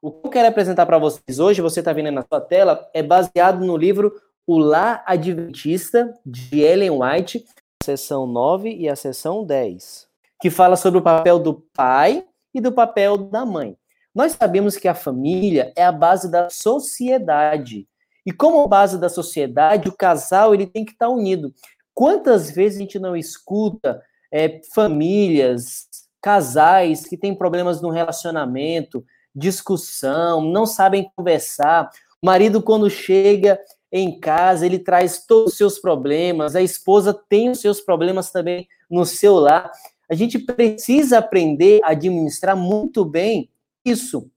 O que eu quero apresentar para vocês hoje, você está vendo na sua tela, é baseado no livro O Lá Adventista, de Ellen White, seção 9 e a seção 10, que fala sobre o papel do pai e do papel da mãe. Nós sabemos que a família é a base da sociedade. E como base da sociedade, o casal ele tem que estar unido. Quantas vezes a gente não escuta é, famílias, casais que têm problemas no relacionamento, discussão, não sabem conversar. O marido, quando chega em casa, ele traz todos os seus problemas, a esposa tem os seus problemas também no seu lar. A gente precisa aprender a administrar muito bem isso.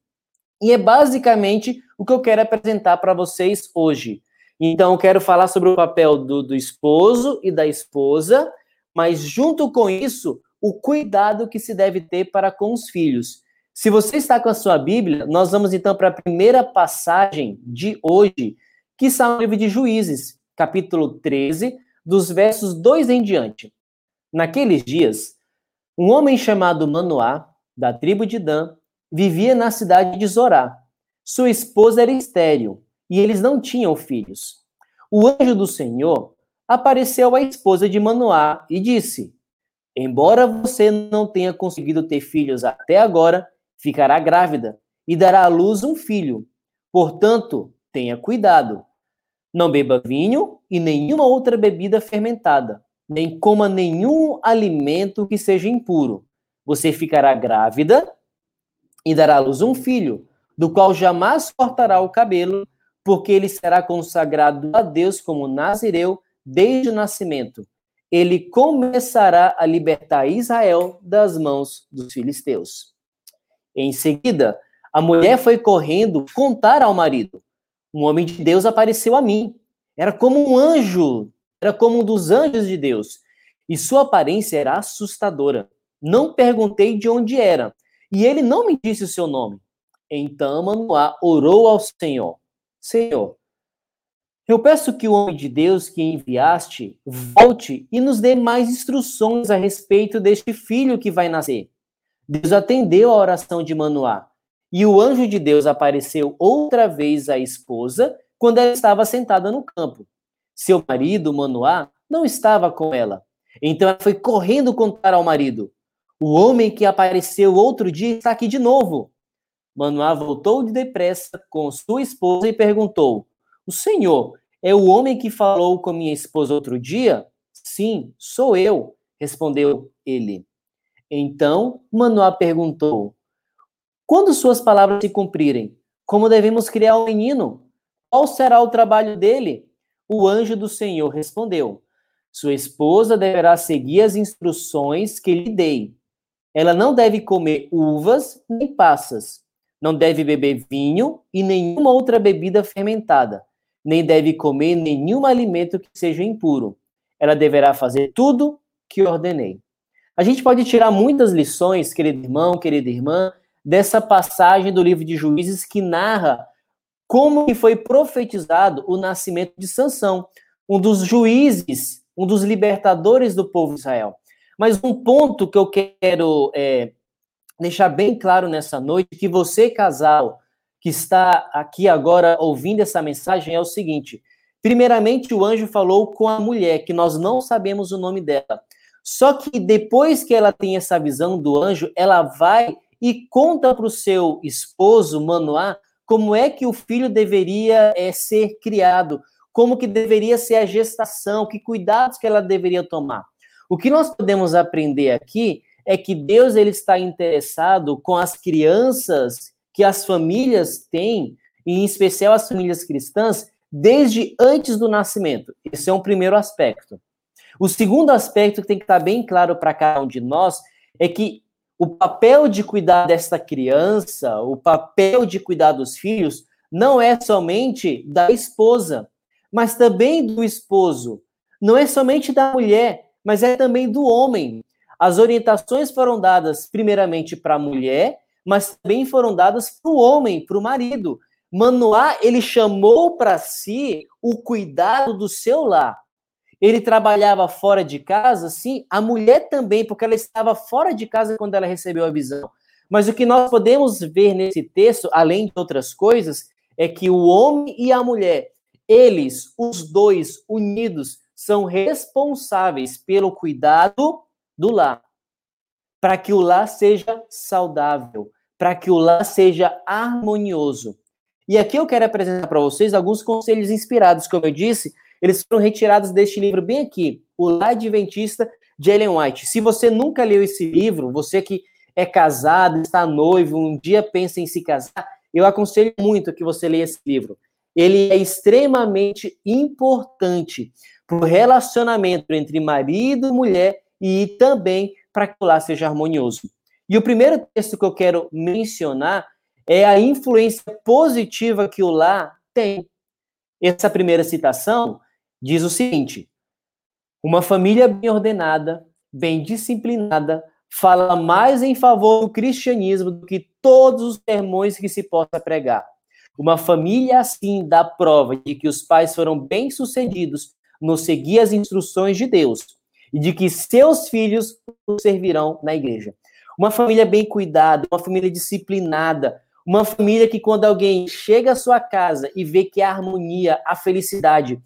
E é basicamente o que eu quero apresentar para vocês hoje. Então, eu quero falar sobre o papel do, do esposo e da esposa, mas junto com isso, o cuidado que se deve ter para com os filhos. Se você está com a sua Bíblia, nós vamos então para a primeira passagem de hoje, que está no livro de Juízes, capítulo 13, dos versos 2 em diante. Naqueles dias, um homem chamado Manoá, da tribo de Dan, vivia na cidade de Zorá. Sua esposa era estéril e eles não tinham filhos. O anjo do Senhor apareceu à esposa de Manoá e disse: Embora você não tenha conseguido ter filhos até agora, ficará grávida e dará à luz um filho. Portanto, tenha cuidado. Não beba vinho e nenhuma outra bebida fermentada, nem coma nenhum alimento que seja impuro. Você ficará grávida e dará à luz um filho, do qual jamais cortará o cabelo, porque ele será consagrado a Deus como nazireu desde o nascimento. Ele começará a libertar Israel das mãos dos filisteus. Em seguida, a mulher foi correndo contar ao marido: Um homem de Deus apareceu a mim. Era como um anjo, era como um dos anjos de Deus, e sua aparência era assustadora. Não perguntei de onde era, e ele não me disse o seu nome. Então Manoá orou ao Senhor: Senhor, eu peço que o homem de Deus que enviaste volte e nos dê mais instruções a respeito deste filho que vai nascer. Deus atendeu a oração de Manoá, e o anjo de Deus apareceu outra vez à esposa quando ela estava sentada no campo. Seu marido, Manoá, não estava com ela. Então ela foi correndo contar ao marido: o homem que apareceu outro dia está aqui de novo. Manoá voltou de depressa com sua esposa e perguntou: O senhor é o homem que falou com minha esposa outro dia? Sim, sou eu, respondeu ele. Então Manoá perguntou: Quando suas palavras se cumprirem, como devemos criar um menino? Qual será o trabalho dele? O anjo do Senhor respondeu: Sua esposa deverá seguir as instruções que lhe dei ela não deve comer uvas nem passas, não deve beber vinho e nenhuma outra bebida fermentada, nem deve comer nenhum alimento que seja impuro. Ela deverá fazer tudo que ordenei. A gente pode tirar muitas lições, querido irmão, querida irmã, dessa passagem do livro de Juízes que narra como que foi profetizado o nascimento de Sansão, um dos juízes, um dos libertadores do povo de Israel. Mas um ponto que eu quero é, deixar bem claro nessa noite, que você, casal, que está aqui agora ouvindo essa mensagem, é o seguinte: primeiramente, o anjo falou com a mulher, que nós não sabemos o nome dela. Só que depois que ela tem essa visão do anjo, ela vai e conta para o seu esposo, Manoá, como é que o filho deveria é, ser criado, como que deveria ser a gestação, que cuidados que ela deveria tomar. O que nós podemos aprender aqui é que Deus ele está interessado com as crianças que as famílias têm, em especial as famílias cristãs, desde antes do nascimento. Esse é um primeiro aspecto. O segundo aspecto que tem que estar bem claro para cada um de nós é que o papel de cuidar desta criança, o papel de cuidar dos filhos, não é somente da esposa, mas também do esposo. Não é somente da mulher, mas é também do homem. As orientações foram dadas primeiramente para a mulher, mas também foram dadas para o homem, para o marido. Manoá, ele chamou para si o cuidado do seu lar. Ele trabalhava fora de casa, sim, a mulher também, porque ela estava fora de casa quando ela recebeu a visão. Mas o que nós podemos ver nesse texto, além de outras coisas, é que o homem e a mulher, eles, os dois unidos, são responsáveis pelo cuidado do lar, para que o lar seja saudável, para que o lar seja harmonioso. E aqui eu quero apresentar para vocês alguns conselhos inspirados, como eu disse, eles foram retirados deste livro bem aqui, O Lar Adventista de Ellen White. Se você nunca leu esse livro, você que é casado, está noivo, um dia pensa em se casar, eu aconselho muito que você leia esse livro. Ele é extremamente importante para o relacionamento entre marido e mulher e também para que o lar seja harmonioso. E o primeiro texto que eu quero mencionar é a influência positiva que o lar tem. Essa primeira citação diz o seguinte: uma família bem ordenada, bem disciplinada, fala mais em favor do cristianismo do que todos os sermões que se possa pregar. Uma família assim dá prova de que os pais foram bem-sucedidos no seguir as instruções de Deus e de que seus filhos servirão na igreja. Uma família bem cuidada, uma família disciplinada, uma família que quando alguém chega à sua casa e vê que a harmonia, a felicidade,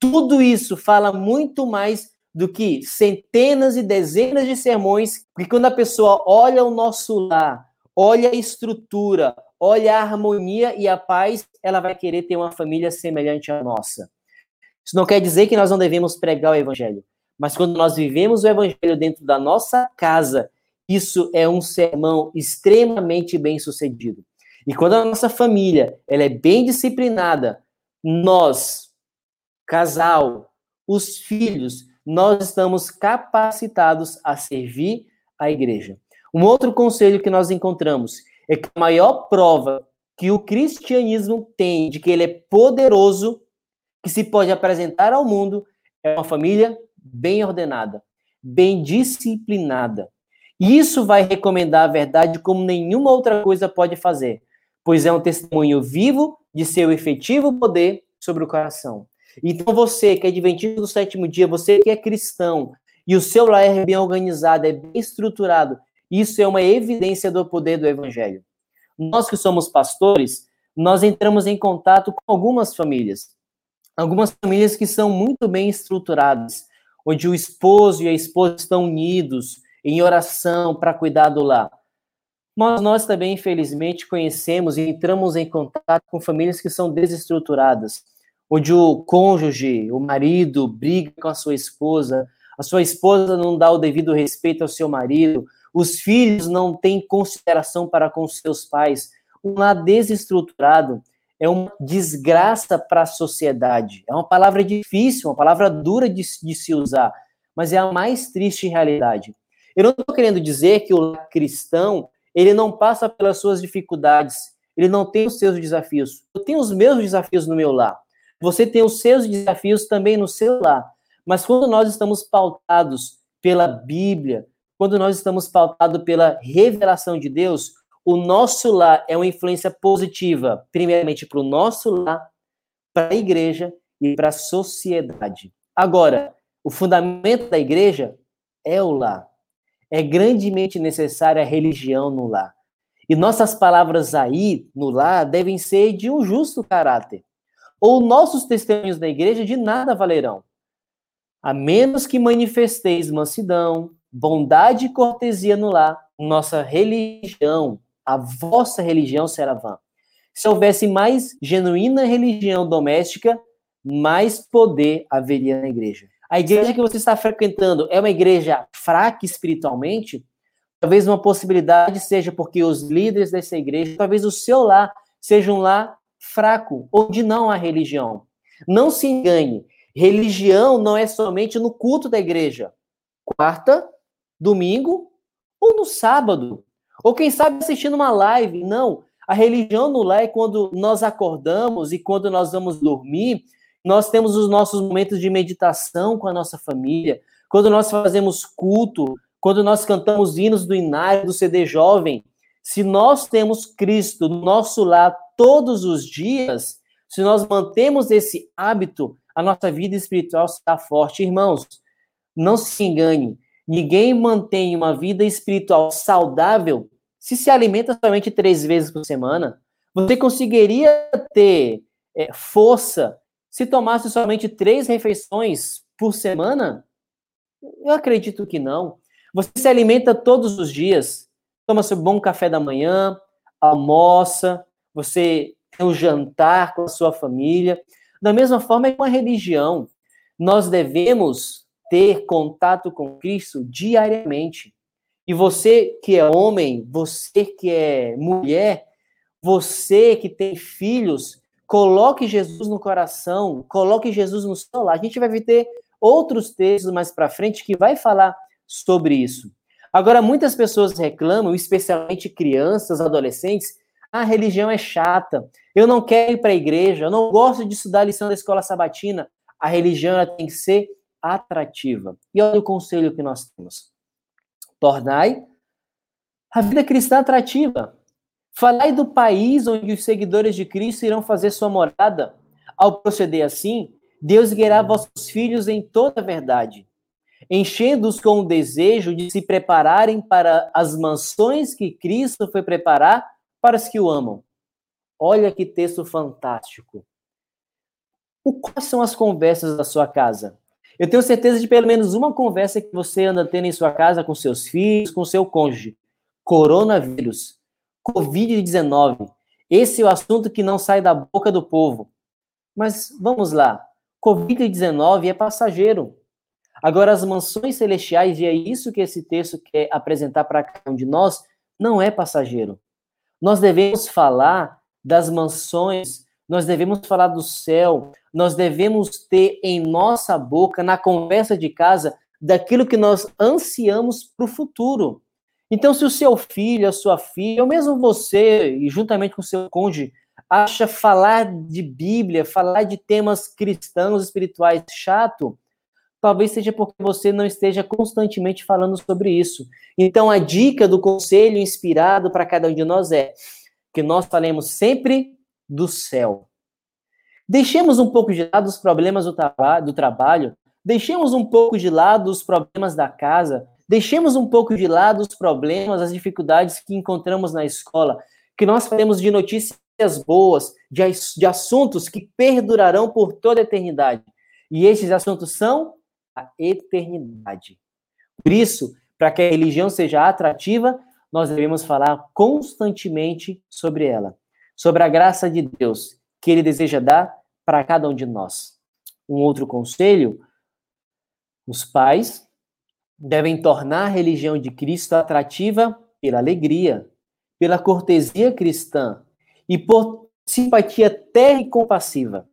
tudo isso fala muito mais do que centenas e dezenas de sermões, porque quando a pessoa olha o nosso lar, olha a estrutura, olha a harmonia e a paz, ela vai querer ter uma família semelhante à nossa. Isso não quer dizer que nós não devemos pregar o evangelho, mas quando nós vivemos o evangelho dentro da nossa casa, isso é um sermão extremamente bem sucedido. E quando a nossa família ela é bem disciplinada, nós, casal, os filhos, nós estamos capacitados a servir a igreja. Um outro conselho que nós encontramos é que a maior prova que o cristianismo tem de que ele é poderoso, que se pode apresentar ao mundo, é uma família bem ordenada, bem disciplinada. E isso vai recomendar a verdade como nenhuma outra coisa pode fazer, pois é um testemunho vivo de seu efetivo poder sobre o coração. Então você que é adventista do sétimo dia, você que é cristão, e o seu lar é bem organizado, é bem estruturado, isso é uma evidência do poder do evangelho. Nós que somos pastores, nós entramos em contato com algumas famílias. Algumas famílias que são muito bem estruturadas, onde o esposo e a esposa estão unidos em oração para cuidar do lar. Mas nós também, infelizmente, conhecemos e entramos em contato com famílias que são desestruturadas, onde o cônjuge, o marido, briga com a sua esposa, a sua esposa não dá o devido respeito ao seu marido, os filhos não têm consideração para com seus pais. Um lar desestruturado é uma desgraça para a sociedade. É uma palavra difícil, uma palavra dura de, de se usar, mas é a mais triste realidade. Eu não estou querendo dizer que o lar cristão ele não passa pelas suas dificuldades, ele não tem os seus desafios. Eu tenho os meus desafios no meu lar. Você tem os seus desafios também no seu lar. Mas quando nós estamos pautados pela Bíblia, quando nós estamos pautados pela revelação de Deus, o nosso lar é uma influência positiva, primeiramente para o nosso lar, para a igreja e para a sociedade. Agora, o fundamento da igreja é o lar. É grandemente necessária a religião no lar. E nossas palavras aí, no lar, devem ser de um justo caráter ou nossos testemunhos da igreja de nada valerão, a menos que manifesteis mansidão, bondade e cortesia no lar, nossa religião, a vossa religião será vã. Se houvesse mais genuína religião doméstica, mais poder haveria na igreja. A igreja que você está frequentando é uma igreja fraca espiritualmente? Talvez uma possibilidade seja porque os líderes dessa igreja, talvez o seu lar seja um lar fraco, onde não há religião. Não se engane, religião não é somente no culto da igreja. Quarta, domingo ou no sábado. Ou quem sabe assistindo uma live. Não. A religião no lar é quando nós acordamos e quando nós vamos dormir, nós temos os nossos momentos de meditação com a nossa família, quando nós fazemos culto, quando nós cantamos hinos do Inário, do CD Jovem. Se nós temos Cristo no nosso lar todos os dias, se nós mantemos esse hábito, a nossa vida espiritual está forte. Irmãos, não se engane, ninguém mantém uma vida espiritual saudável se se alimenta somente três vezes por semana, você conseguiria ter é, força se tomasse somente três refeições por semana? Eu acredito que não. Você se alimenta todos os dias, toma seu bom café da manhã, almoça, você tem um jantar com a sua família. Da mesma forma é com a religião. Nós devemos ter contato com Cristo diariamente. E você que é homem, você que é mulher, você que tem filhos, coloque Jesus no coração, coloque Jesus no seu lar. A gente vai ter outros textos mais para frente que vai falar sobre isso. Agora, muitas pessoas reclamam, especialmente crianças, adolescentes, a religião é chata, eu não quero ir para a igreja, eu não gosto de estudar a lição da escola sabatina. A religião tem que ser atrativa. E olha o conselho que nós temos. Tornai a vida cristã atrativa. Falai do país onde os seguidores de Cristo irão fazer sua morada. Ao proceder assim, Deus guiará vossos filhos em toda a verdade, enchendo-os com o desejo de se prepararem para as mansões que Cristo foi preparar para os que o amam. Olha que texto fantástico. O, quais são as conversas da sua casa? Eu tenho certeza de pelo menos uma conversa que você anda tendo em sua casa com seus filhos, com seu cônjuge. Coronavírus, Covid-19. Esse é o assunto que não sai da boca do povo. Mas vamos lá. Covid-19 é passageiro. Agora, as mansões celestiais, e é isso que esse texto quer apresentar para cada um de nós, não é passageiro. Nós devemos falar das mansões nós devemos falar do céu, nós devemos ter em nossa boca, na conversa de casa, daquilo que nós ansiamos para o futuro. Então, se o seu filho, a sua filha, ou mesmo você, e juntamente com o seu cônjuge, acha falar de Bíblia, falar de temas cristãos, espirituais chato, talvez seja porque você não esteja constantemente falando sobre isso. Então, a dica do conselho inspirado para cada um de nós é que nós falemos sempre do céu. Deixemos um pouco de lado os problemas do, traba do trabalho, deixemos um pouco de lado os problemas da casa, deixemos um pouco de lado os problemas, as dificuldades que encontramos na escola, que nós falemos de notícias boas, de, de assuntos que perdurarão por toda a eternidade. E esses assuntos são eternidade. Por isso, para que a religião seja atrativa, nós devemos falar constantemente sobre ela sobre a graça de Deus que ele deseja dar para cada um de nós. Um outro conselho: os pais devem tornar a religião de Cristo atrativa pela alegria, pela cortesia cristã e por simpatia terra e compassiva,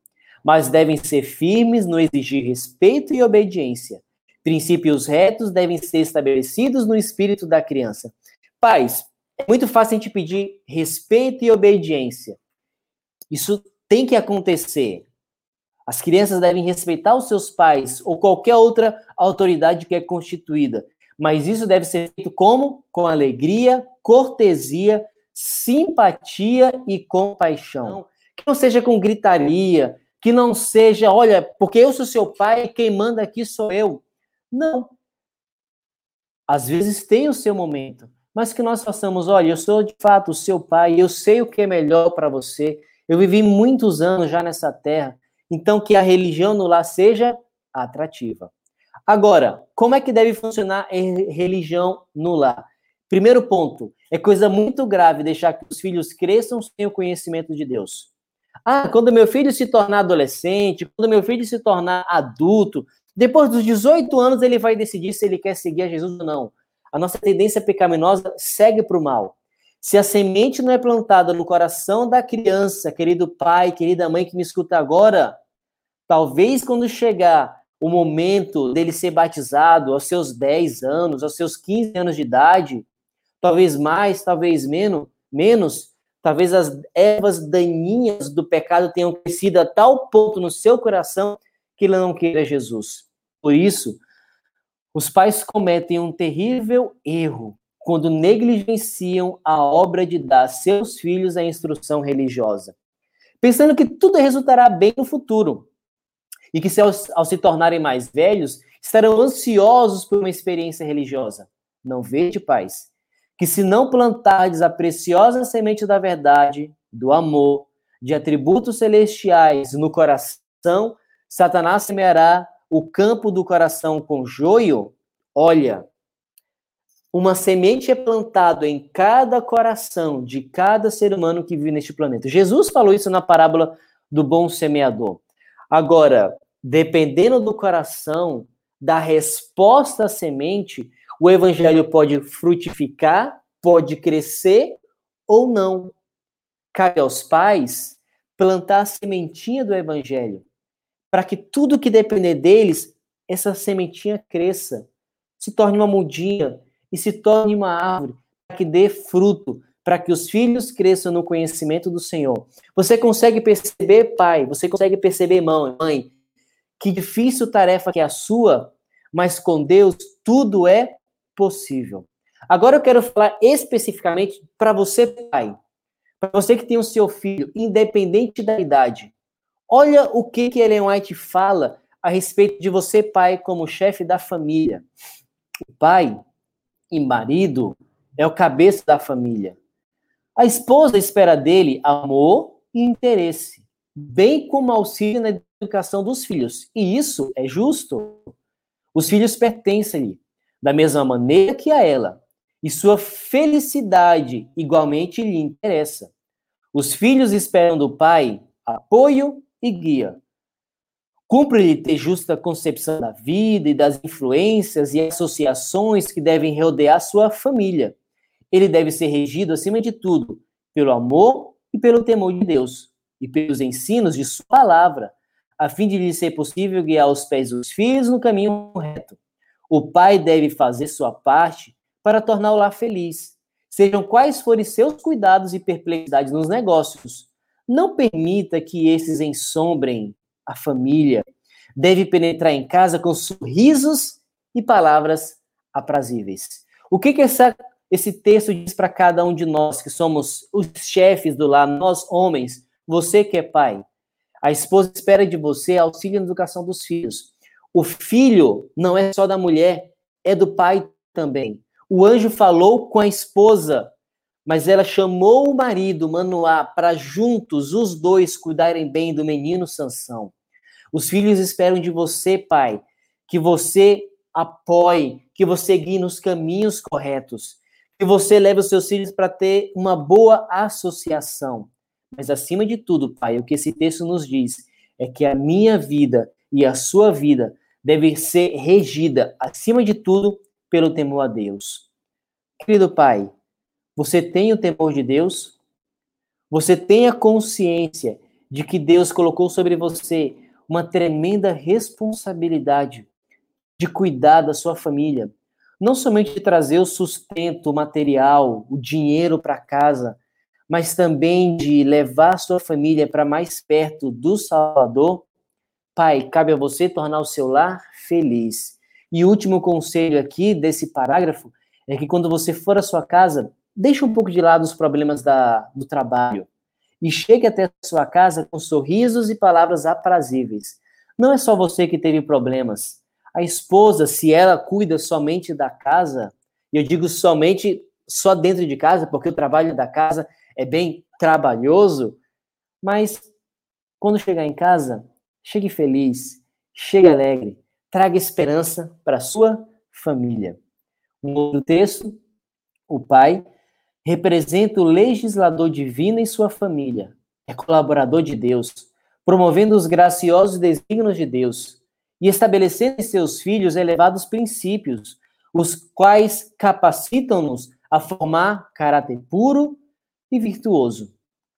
mas devem ser firmes no exigir respeito e obediência. Princípios retos devem ser estabelecidos no espírito da criança. Pais, é muito fácil a gente pedir respeito e obediência. Isso tem que acontecer. As crianças devem respeitar os seus pais ou qualquer outra autoridade que é constituída. Mas isso deve ser feito como? Com alegria, cortesia, simpatia e compaixão. Que não seja com gritaria, que não seja, olha, porque eu sou seu pai, quem manda aqui sou eu. Não. Às vezes tem o seu momento, mas que nós façamos, olha, eu sou de fato o seu pai, eu sei o que é melhor para você, eu vivi muitos anos já nessa terra, então que a religião no lar seja atrativa. Agora, como é que deve funcionar a religião no lar? Primeiro ponto, é coisa muito grave deixar que os filhos cresçam sem o conhecimento de Deus. Ah, quando meu filho se tornar adolescente, quando meu filho se tornar adulto, depois dos 18 anos ele vai decidir se ele quer seguir a Jesus ou não a nossa tendência pecaminosa segue para o mal. Se a semente não é plantada no coração da criança, querido pai, querida mãe que me escuta agora, talvez quando chegar o momento dele ser batizado aos seus 10 anos, aos seus 15 anos de idade, talvez mais, talvez menos, menos, talvez as ervas daninhas do pecado tenham crescido a tal ponto no seu coração que ele não queira Jesus. Por isso, os pais cometem um terrível erro quando negligenciam a obra de dar a seus filhos a instrução religiosa, pensando que tudo resultará bem no futuro e que, ao, ao se tornarem mais velhos, estarão ansiosos por uma experiência religiosa. Não vejo, pais, que se não plantardes a preciosa semente da verdade, do amor, de atributos celestiais no coração, Satanás semeará o campo do coração com joio. Olha, uma semente é plantada em cada coração de cada ser humano que vive neste planeta. Jesus falou isso na parábola do bom semeador. Agora, dependendo do coração, da resposta à semente, o evangelho pode frutificar, pode crescer ou não. Cabe aos pais plantar a sementinha do evangelho, para que tudo que depender deles, essa sementinha cresça, se torne uma mudinha e se torne uma árvore, para que dê fruto, para que os filhos cresçam no conhecimento do Senhor. Você consegue perceber, pai, você consegue perceber, mãe, mãe, que difícil tarefa que é a sua, mas com Deus tudo é possível. Agora eu quero falar especificamente para você, pai, para você que tem o seu filho, independente da idade. Olha o que, que Ellen White fala a respeito de você, pai, como chefe da família. O pai e marido é o cabeça da família. A esposa espera dele amor e interesse, bem como auxílio na educação dos filhos. E isso é justo. Os filhos pertencem-lhe, da mesma maneira que a ela, e sua felicidade igualmente lhe interessa. Os filhos esperam do pai apoio e guia. Cumpre-lhe ter justa concepção da vida e das influências e associações que devem rodear sua família. Ele deve ser regido, acima de tudo, pelo amor e pelo temor de Deus, e pelos ensinos de sua palavra, a fim de lhe ser possível guiar os pés dos filhos no caminho reto. O pai deve fazer sua parte para tornar o lar feliz. Sejam quais forem seus cuidados e perplexidades nos negócios, não permita que esses ensombrem a família. Deve penetrar em casa com sorrisos e palavras aprazíveis. O que, que essa, esse texto diz para cada um de nós que somos os chefes do lar, nós homens, você que é pai? A esposa espera de você auxílio na educação dos filhos. O filho não é só da mulher, é do pai também. O anjo falou com a esposa, mas ela chamou o marido, Manoá, para juntos os dois cuidarem bem do menino Sansão. Os filhos esperam de você, pai, que você apoie, que você guie nos caminhos corretos, que você leve os seus filhos para ter uma boa associação. Mas acima de tudo, pai, o que esse texto nos diz é que a minha vida e a sua vida deve ser regida, acima de tudo, pelo temor a Deus. Querido Pai, você tem o temor de Deus? Você tem a consciência de que Deus colocou sobre você uma tremenda responsabilidade de cuidar da sua família, não somente de trazer o sustento material, o dinheiro para casa, mas também de levar sua família para mais perto do Salvador Pai, cabe a você tornar o seu lar feliz. E o último conselho aqui desse parágrafo é que quando você for à sua casa, deixe um pouco de lado os problemas da, do trabalho e chegue até a sua casa com sorrisos e palavras aprazíveis. Não é só você que teve problemas. A esposa, se ela cuida somente da casa, e eu digo somente só dentro de casa, porque o trabalho da casa é bem trabalhoso, mas quando chegar em casa, Chegue feliz, chegue alegre, traga esperança para sua família. Um outro texto, o pai representa o legislador divino em sua família, é colaborador de Deus, promovendo os graciosos desígnios de Deus e estabelecendo em seus filhos elevados princípios, os quais capacitam-nos a formar caráter puro e virtuoso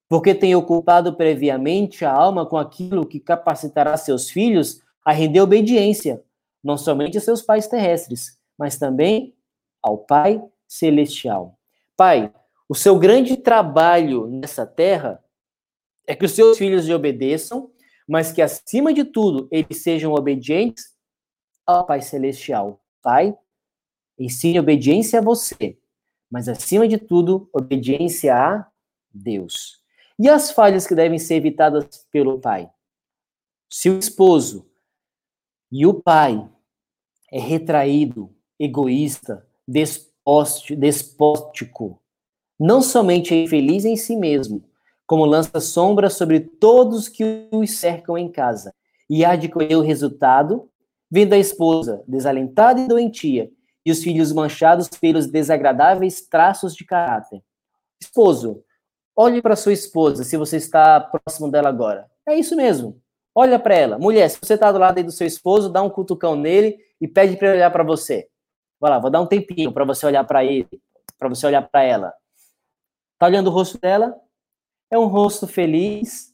porque tem ocupado previamente a alma com aquilo que capacitará seus filhos a render obediência, não somente a seus pais terrestres, mas também ao Pai celestial. Pai, o seu grande trabalho nessa terra é que os seus filhos lhe obedeçam, mas que acima de tudo eles sejam obedientes ao Pai celestial. Pai, ensine obediência a você, mas acima de tudo, obediência a Deus. E as falhas que devem ser evitadas pelo pai? Se o esposo e o pai é retraído, egoísta, despótico. Não somente é infeliz em si mesmo, como lança sombra sobre todos que os cercam em casa, e há de colher o resultado, vendo a esposa desalentada e doentia, e os filhos manchados pelos desagradáveis traços de caráter. Esposo, olhe para sua esposa, se você está próximo dela agora. É isso mesmo. Olha para ela. Mulher, se você está do lado aí do seu esposo, dá um cutucão nele e pede para ele olhar para você. Vai lá, vou dar um tempinho para você olhar para ele, para você olhar para ela. Tá olhando o rosto dela? É um rosto feliz,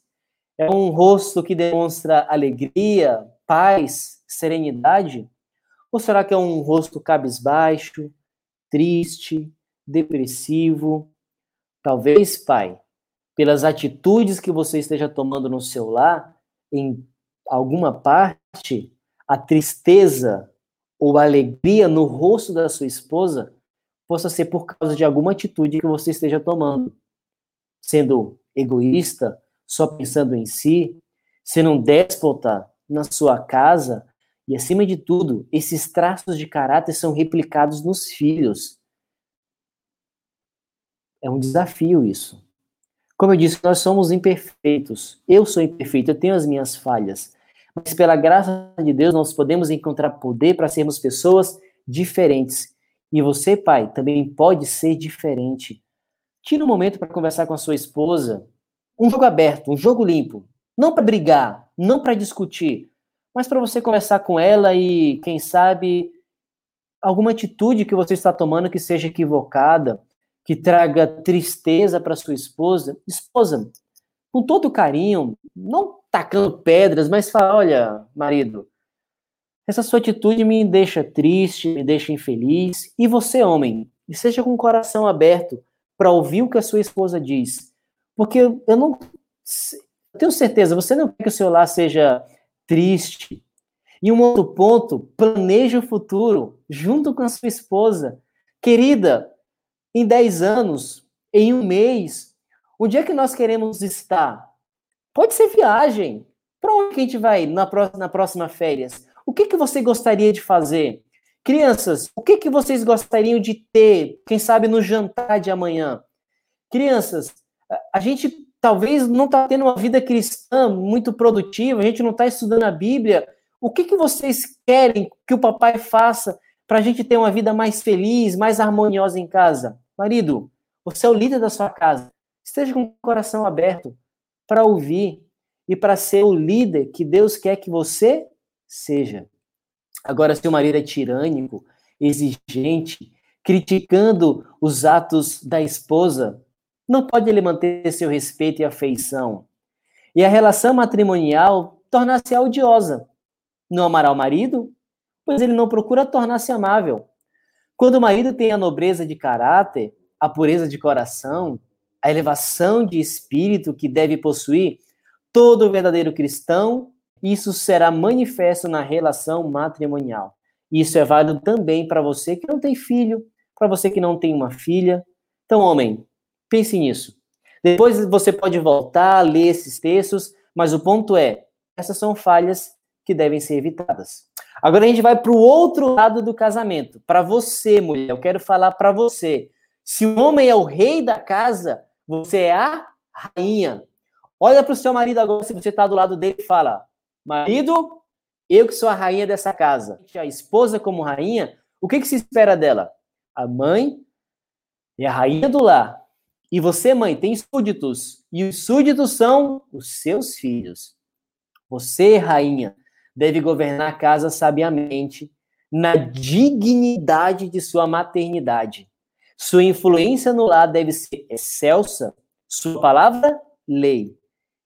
é um rosto que demonstra alegria, paz, serenidade? Ou será que é um rosto cabisbaixo, triste, depressivo? Talvez, pai, pelas atitudes que você esteja tomando no seu lar, em alguma parte, a tristeza ou a alegria no rosto da sua esposa possa ser por causa de alguma atitude que você esteja tomando. Sendo egoísta, só pensando em si, sendo um déspota na sua casa, e acima de tudo, esses traços de caráter são replicados nos filhos. É um desafio isso. Como eu disse, nós somos imperfeitos. Eu sou imperfeito, eu tenho as minhas falhas. Mas pela graça de Deus, nós podemos encontrar poder para sermos pessoas diferentes. E você, pai, também pode ser diferente. Tira um momento para conversar com a sua esposa. Um jogo aberto, um jogo limpo. Não para brigar, não para discutir, mas para você conversar com ela e, quem sabe, alguma atitude que você está tomando que seja equivocada, que traga tristeza para sua esposa, esposa, com todo carinho, não tacando pedras, mas fala: olha, marido, essa sua atitude me deixa triste, me deixa infeliz. E você, homem, seja com o coração aberto para ouvir o que a sua esposa diz. Porque eu não eu tenho certeza, você não quer que o seu lar seja triste. E um outro ponto, planeje o futuro junto com a sua esposa. Querida, em 10 anos, em um mês, onde é que nós queremos estar? Pode ser viagem. Para onde que a gente vai na próxima, na próxima férias? O que, que você gostaria de fazer? Crianças, o que, que vocês gostariam de ter, quem sabe, no jantar de amanhã? Crianças, a gente talvez não está tendo uma vida cristã muito produtiva, a gente não está estudando a Bíblia. O que, que vocês querem que o papai faça para a gente ter uma vida mais feliz, mais harmoniosa em casa? Marido, você é o líder da sua casa. Esteja com o coração aberto para ouvir e para ser o líder que Deus quer que você seja. Agora, se o marido é tirânico, exigente, criticando os atos da esposa, não pode ele manter seu respeito e afeição. E a relação matrimonial tornar-se odiosa. Não amará o marido, pois ele não procura tornar-se amável. Quando o marido tem a nobreza de caráter, a pureza de coração, a elevação de espírito que deve possuir todo verdadeiro cristão, isso será manifesto na relação matrimonial. Isso é válido também para você que não tem filho, para você que não tem uma filha. Então, homem, pense nisso. Depois você pode voltar a ler esses textos, mas o ponto é: essas são falhas que devem ser evitadas. Agora a gente vai para o outro lado do casamento. Para você, mulher, eu quero falar para você. Se o homem é o rei da casa, você é a rainha. Olha para o seu marido agora, se você está do lado dele fala: Marido, eu que sou a rainha dessa casa. A esposa, como rainha, o que, que se espera dela? A mãe é a rainha do lar. E você, mãe, tem súditos. E os súditos são os seus filhos. Você, rainha, deve governar a casa sabiamente, na dignidade de sua maternidade. Sua influência no lar deve ser excelsa, sua palavra, lei.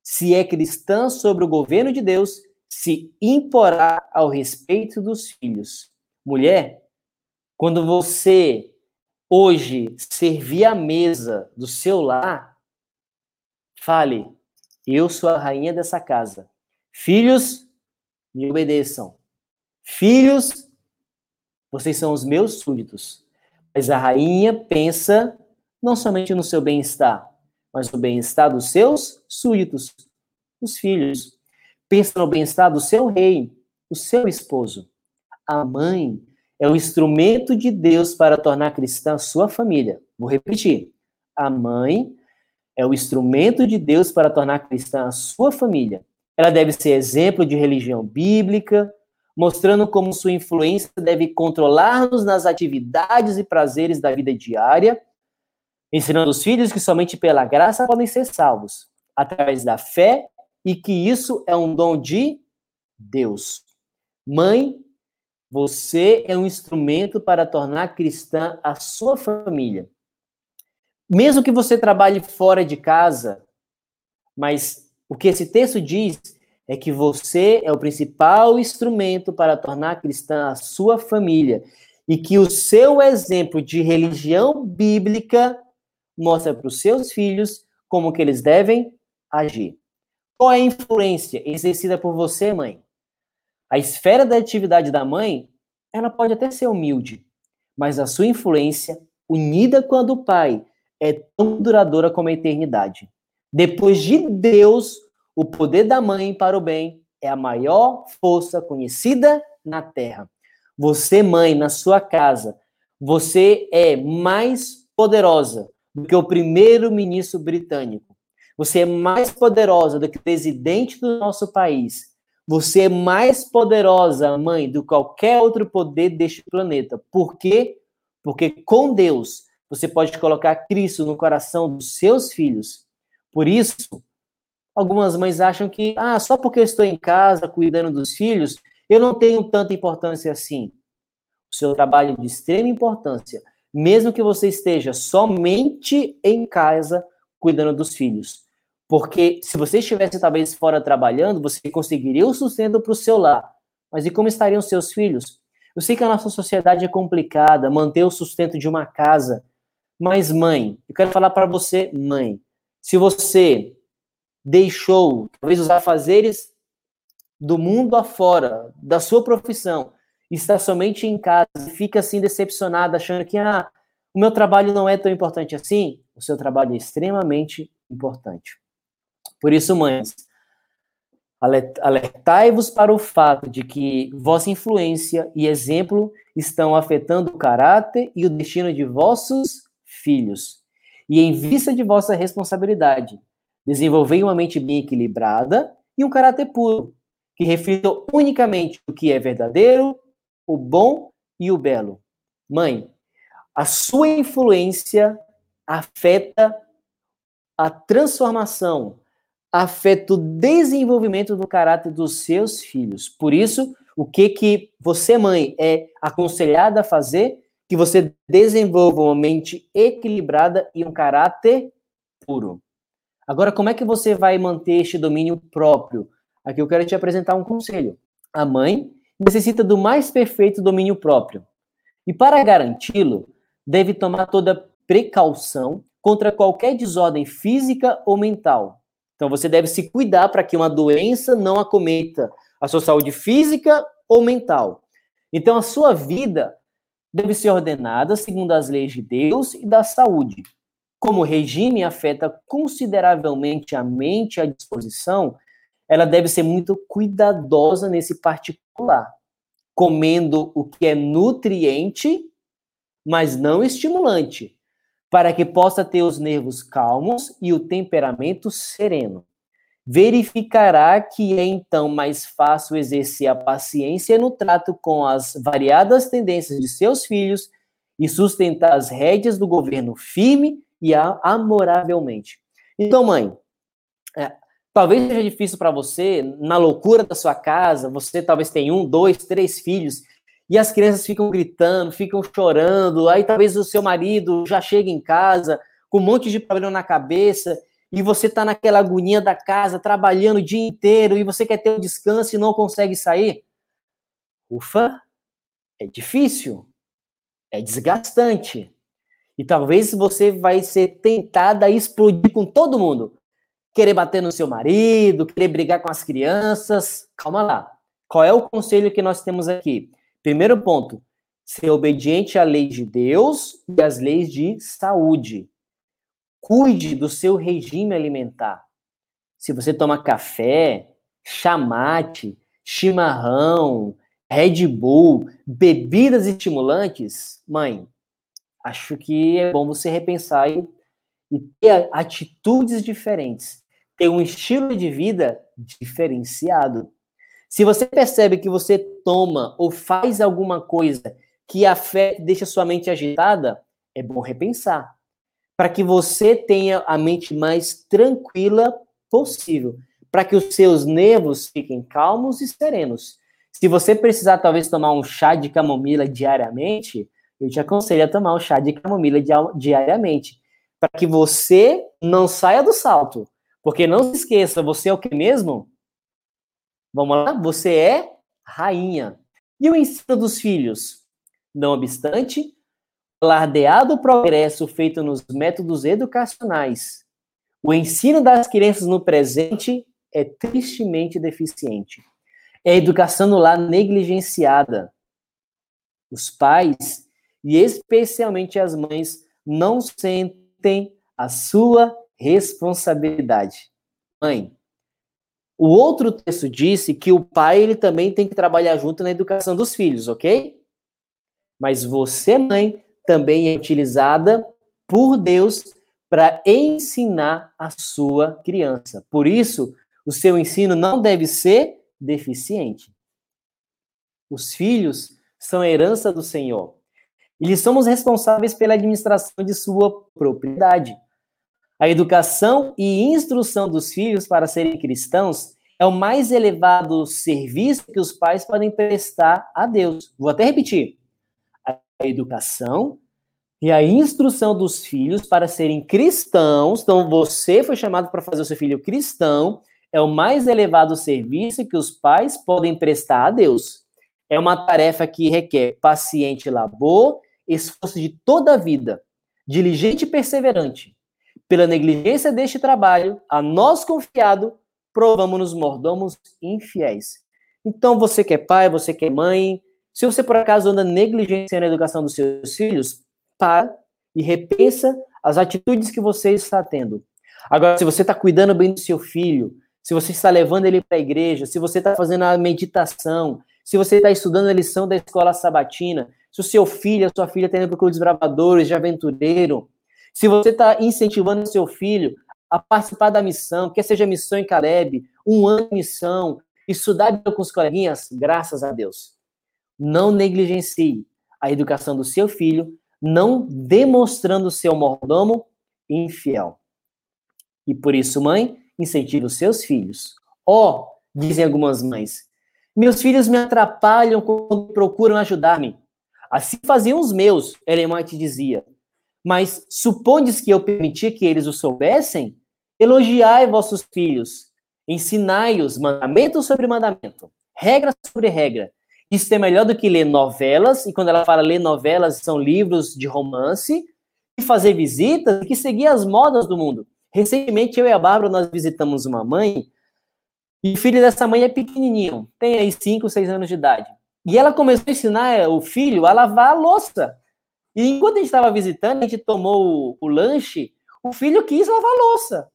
Se é cristã sobre o governo de Deus, se imporá ao respeito dos filhos. Mulher, quando você hoje servir a mesa do seu lar, fale: Eu sou a rainha dessa casa. Filhos, me obedeçam. Filhos, vocês são os meus súditos. Mas a rainha pensa não somente no seu bem-estar, mas no bem-estar dos seus súditos, os filhos. Pensa no bem-estar do seu rei, o seu esposo. A mãe é o instrumento de Deus para tornar cristã a sua família. Vou repetir. A mãe é o instrumento de Deus para tornar cristã a sua família. Ela deve ser exemplo de religião bíblica, mostrando como sua influência deve controlar-nos nas atividades e prazeres da vida diária, ensinando os filhos que somente pela graça podem ser salvos, através da fé, e que isso é um dom de Deus. Mãe, você é um instrumento para tornar cristã a sua família. Mesmo que você trabalhe fora de casa, mas o que esse texto diz é que você é o principal instrumento para tornar cristã a sua família e que o seu exemplo de religião bíblica mostra para os seus filhos como que eles devem agir. Qual é a influência exercida por você, mãe? A esfera da atividade da mãe, ela pode até ser humilde, mas a sua influência, unida com a do pai, é tão duradoura como a eternidade. Depois de Deus, o poder da mãe para o bem é a maior força conhecida na terra. Você, mãe, na sua casa, você é mais poderosa do que o primeiro-ministro britânico. Você é mais poderosa do que o presidente do nosso país. Você é mais poderosa, mãe, do que qualquer outro poder deste planeta. Por quê? Porque com Deus você pode colocar Cristo no coração dos seus filhos. Por isso, algumas mães acham que, ah, só porque eu estou em casa cuidando dos filhos, eu não tenho tanta importância assim. O seu trabalho é de extrema importância, mesmo que você esteja somente em casa cuidando dos filhos. Porque se você estivesse talvez fora trabalhando, você conseguiria o sustento para o seu lar. Mas e como estariam seus filhos? Eu sei que a nossa sociedade é complicada, manter o sustento de uma casa mas, mãe, eu quero falar para você, mãe, se você deixou, talvez, os afazeres do mundo afora, da sua profissão, está somente em casa e fica assim decepcionada, achando que ah, o meu trabalho não é tão importante assim, o seu trabalho é extremamente importante. Por isso, mães, alertai-vos para o fato de que vossa influência e exemplo estão afetando o caráter e o destino de vossos filhos. E em vista de vossa responsabilidade, desenvolvei uma mente bem equilibrada e um caráter puro, que reflita unicamente o que é verdadeiro, o bom e o belo. Mãe, a sua influência afeta a transformação, afeta o desenvolvimento do caráter dos seus filhos. Por isso, o que que você, mãe, é aconselhada a fazer que você desenvolva uma mente equilibrada e um caráter puro. Agora, como é que você vai manter este domínio próprio? Aqui eu quero te apresentar um conselho. A mãe necessita do mais perfeito domínio próprio. E para garanti-lo, deve tomar toda precaução contra qualquer desordem física ou mental. Então você deve se cuidar para que uma doença não acometa a sua saúde física ou mental. Então a sua vida deve ser ordenada segundo as leis de Deus e da saúde. Como o regime afeta consideravelmente a mente e a disposição, ela deve ser muito cuidadosa nesse particular, comendo o que é nutriente, mas não estimulante, para que possa ter os nervos calmos e o temperamento sereno verificará que é então mais fácil exercer a paciência no trato com as variadas tendências de seus filhos e sustentar as rédeas do governo firme e amoravelmente. Então, mãe, é, talvez seja difícil para você, na loucura da sua casa, você talvez tem um, dois, três filhos, e as crianças ficam gritando, ficam chorando, aí talvez o seu marido já chega em casa com um monte de problema na cabeça, e você está naquela agonia da casa, trabalhando o dia inteiro, e você quer ter um descanso e não consegue sair? Ufa, é difícil, é desgastante. E talvez você vai ser tentada a explodir com todo mundo. Querer bater no seu marido, querer brigar com as crianças. Calma lá. Qual é o conselho que nós temos aqui? Primeiro ponto, ser obediente à lei de Deus e às leis de saúde. Cuide do seu regime alimentar. Se você toma café, chamate, chimarrão, Red Bull, bebidas estimulantes, mãe, acho que é bom você repensar e, e ter atitudes diferentes, ter um estilo de vida diferenciado. Se você percebe que você toma ou faz alguma coisa que afeta, deixa sua mente agitada, é bom repensar. Para que você tenha a mente mais tranquila possível. Para que os seus nervos fiquem calmos e serenos. Se você precisar, talvez, tomar um chá de camomila diariamente, eu te aconselho a tomar um chá de camomila diariamente. Para que você não saia do salto. Porque não se esqueça, você é o que mesmo? Vamos lá? Você é rainha. E o ensino dos filhos? Não obstante, alardeado o progresso feito nos métodos educacionais, o ensino das crianças no presente é tristemente deficiente. É a educação no lar negligenciada. Os pais, e especialmente as mães, não sentem a sua responsabilidade. Mãe, o outro texto disse que o pai ele também tem que trabalhar junto na educação dos filhos, ok? Mas você, mãe, também é utilizada por Deus para ensinar a sua criança. Por isso, o seu ensino não deve ser deficiente. Os filhos são herança do Senhor. E somos responsáveis pela administração de sua propriedade. A educação e instrução dos filhos para serem cristãos é o mais elevado serviço que os pais podem prestar a Deus. Vou até repetir. Educação e a instrução dos filhos para serem cristãos. Então, você foi chamado para fazer o seu filho cristão. É o mais elevado serviço que os pais podem prestar a Deus. É uma tarefa que requer paciente labor, esforço de toda a vida, diligente e perseverante pela negligência deste trabalho, a nós confiado, provamos-nos mordomos infiéis. Então, você que é pai, você que é mãe, se você por acaso anda negligenciando a educação dos seus filhos, para e repensa as atitudes que você está tendo. Agora, se você está cuidando bem do seu filho, se você está levando ele para a igreja, se você está fazendo a meditação, se você está estudando a lição da escola sabatina, se o seu filho, a sua filha está indo para o desbravadores, de aventureiro, se você está incentivando seu filho a participar da missão, quer seja missão em Caleb, um ano de missão, estudar com os coleguinhas, graças a Deus. Não negligencie a educação do seu filho, não demonstrando seu mordomo infiel. E por isso, mãe, incentive os seus filhos. Ó, oh, dizem algumas mães, meus filhos me atrapalham quando procuram ajudar-me. Assim faziam os meus, Ellen White dizia. Mas supondes que eu permiti que eles o soubessem? Elogiai vossos filhos, ensinai-os mandamento sobre mandamento, regra sobre regra. Isso é melhor do que ler novelas, e quando ela fala ler novelas, são livros de romance, e fazer visitas, que seguir as modas do mundo. Recentemente, eu e a Bárbara, nós visitamos uma mãe, e o filho dessa mãe é pequenininho, tem aí 5, 6 anos de idade. E ela começou a ensinar o filho a lavar a louça. E enquanto a gente estava visitando, a gente tomou o, o lanche, o filho quis lavar louça.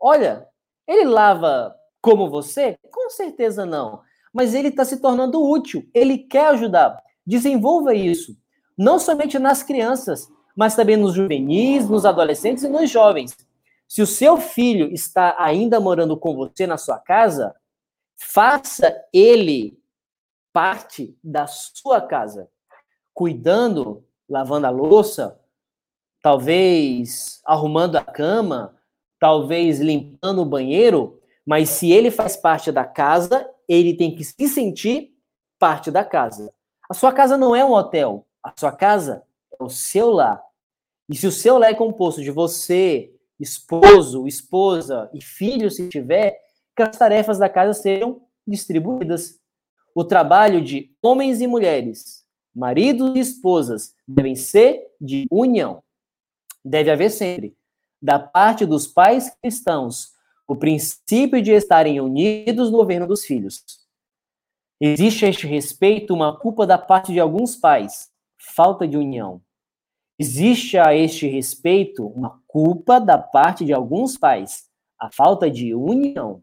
Olha, ele lava como você? Com certeza não. Mas ele está se tornando útil, ele quer ajudar. Desenvolva isso. Não somente nas crianças, mas também nos juvenis, nos adolescentes e nos jovens. Se o seu filho está ainda morando com você na sua casa, faça ele parte da sua casa, cuidando lavando a louça, talvez arrumando a cama, talvez limpando o banheiro, mas se ele faz parte da casa, ele tem que se sentir parte da casa. A sua casa não é um hotel, a sua casa é o seu lar. E se o seu lar é composto de você, esposo, esposa e filho, se tiver, que as tarefas da casa sejam distribuídas. O trabalho de homens e mulheres maridos e esposas devem ser de união. Deve haver sempre, da parte dos pais cristãos, o princípio de estarem unidos no governo dos filhos. Existe a este respeito uma culpa da parte de alguns pais, falta de união. Existe a este respeito uma culpa da parte de alguns pais, a falta de união.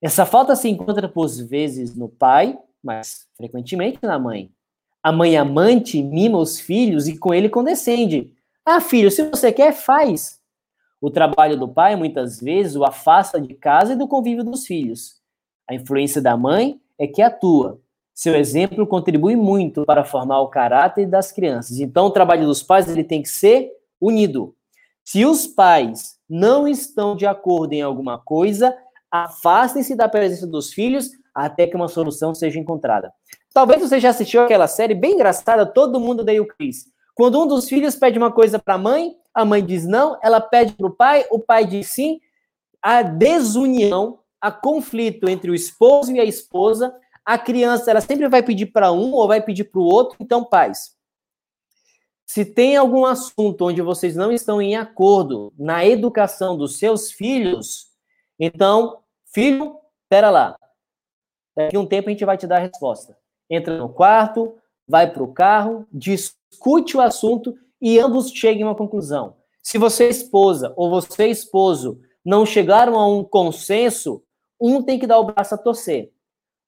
Essa falta se encontra por vezes no pai mas frequentemente na mãe. A mãe amante mima os filhos e com ele condescende. Ah, filho, se você quer, faz. O trabalho do pai, muitas vezes, o afasta de casa e do convívio dos filhos. A influência da mãe é que atua. Seu exemplo contribui muito para formar o caráter das crianças. Então, o trabalho dos pais ele tem que ser unido. Se os pais não estão de acordo em alguma coisa, afastem-se da presença dos filhos até que uma solução seja encontrada. Talvez você já assistiu aquela série bem engraçada, Todo Mundo Deu o Chris. Quando um dos filhos pede uma coisa para a mãe, a mãe diz não, ela pede para o pai, o pai diz sim. A desunião, a conflito entre o esposo e a esposa, a criança ela sempre vai pedir para um ou vai pedir para o outro. Então, pais, se tem algum assunto onde vocês não estão em acordo na educação dos seus filhos, então, filho, espera lá. Daqui a um tempo a gente vai te dar a resposta. Entra no quarto, vai para o carro, discute o assunto e ambos cheguem a uma conclusão. Se você esposa ou você esposo não chegaram a um consenso, um tem que dar o braço a torcer.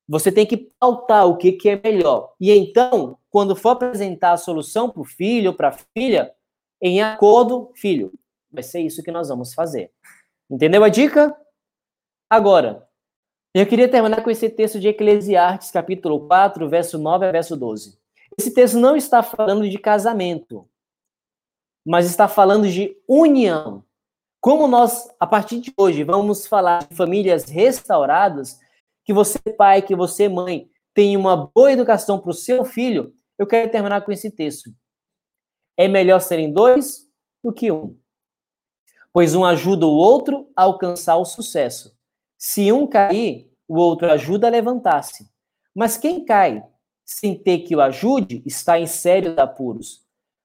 Você tem que pautar o que, que é melhor. E então, quando for apresentar a solução para o filho ou para a filha, em acordo, filho, vai ser isso que nós vamos fazer. Entendeu a dica? Agora, eu queria terminar com esse texto de Eclesiastes, capítulo 4, verso 9 a verso 12. Esse texto não está falando de casamento, mas está falando de união. Como nós, a partir de hoje, vamos falar de famílias restauradas, que você, pai, que você, mãe, tenha uma boa educação para o seu filho, eu quero terminar com esse texto. É melhor serem dois do que um, pois um ajuda o outro a alcançar o sucesso. Se um cair, o outro ajuda a levantar-se. Mas quem cai sem ter que o ajude está em sérios apuros.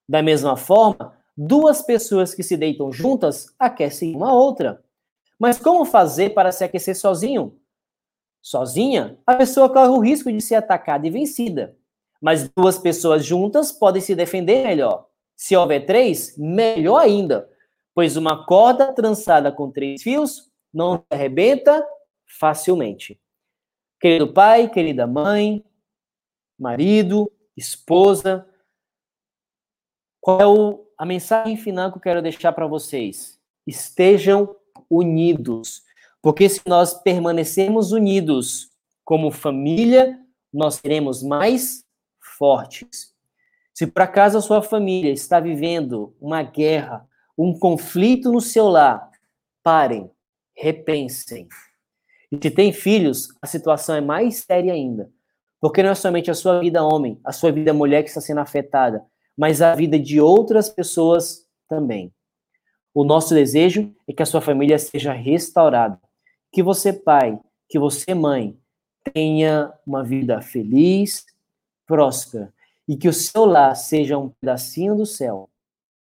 Da mesma forma, duas pessoas que se deitam juntas aquecem uma outra. Mas como fazer para se aquecer sozinho? Sozinha, a pessoa corre o risco de ser atacada e vencida. Mas duas pessoas juntas podem se defender melhor. Se houver três, melhor ainda, pois uma corda trançada com três fios não se arrebenta facilmente. Querido pai, querida mãe, marido, esposa, qual é o, a mensagem final que eu quero deixar para vocês? Estejam unidos. Porque se nós permanecermos unidos como família, nós seremos mais fortes. Se por acaso a sua família está vivendo uma guerra, um conflito no seu lar, parem, repensem. E se tem filhos, a situação é mais séria ainda. Porque não é somente a sua vida homem, a sua vida mulher que está sendo afetada, mas a vida de outras pessoas também. O nosso desejo é que a sua família seja restaurada que você, pai, que você, mãe, tenha uma vida feliz, próspera e que o seu lar seja um pedacinho do céu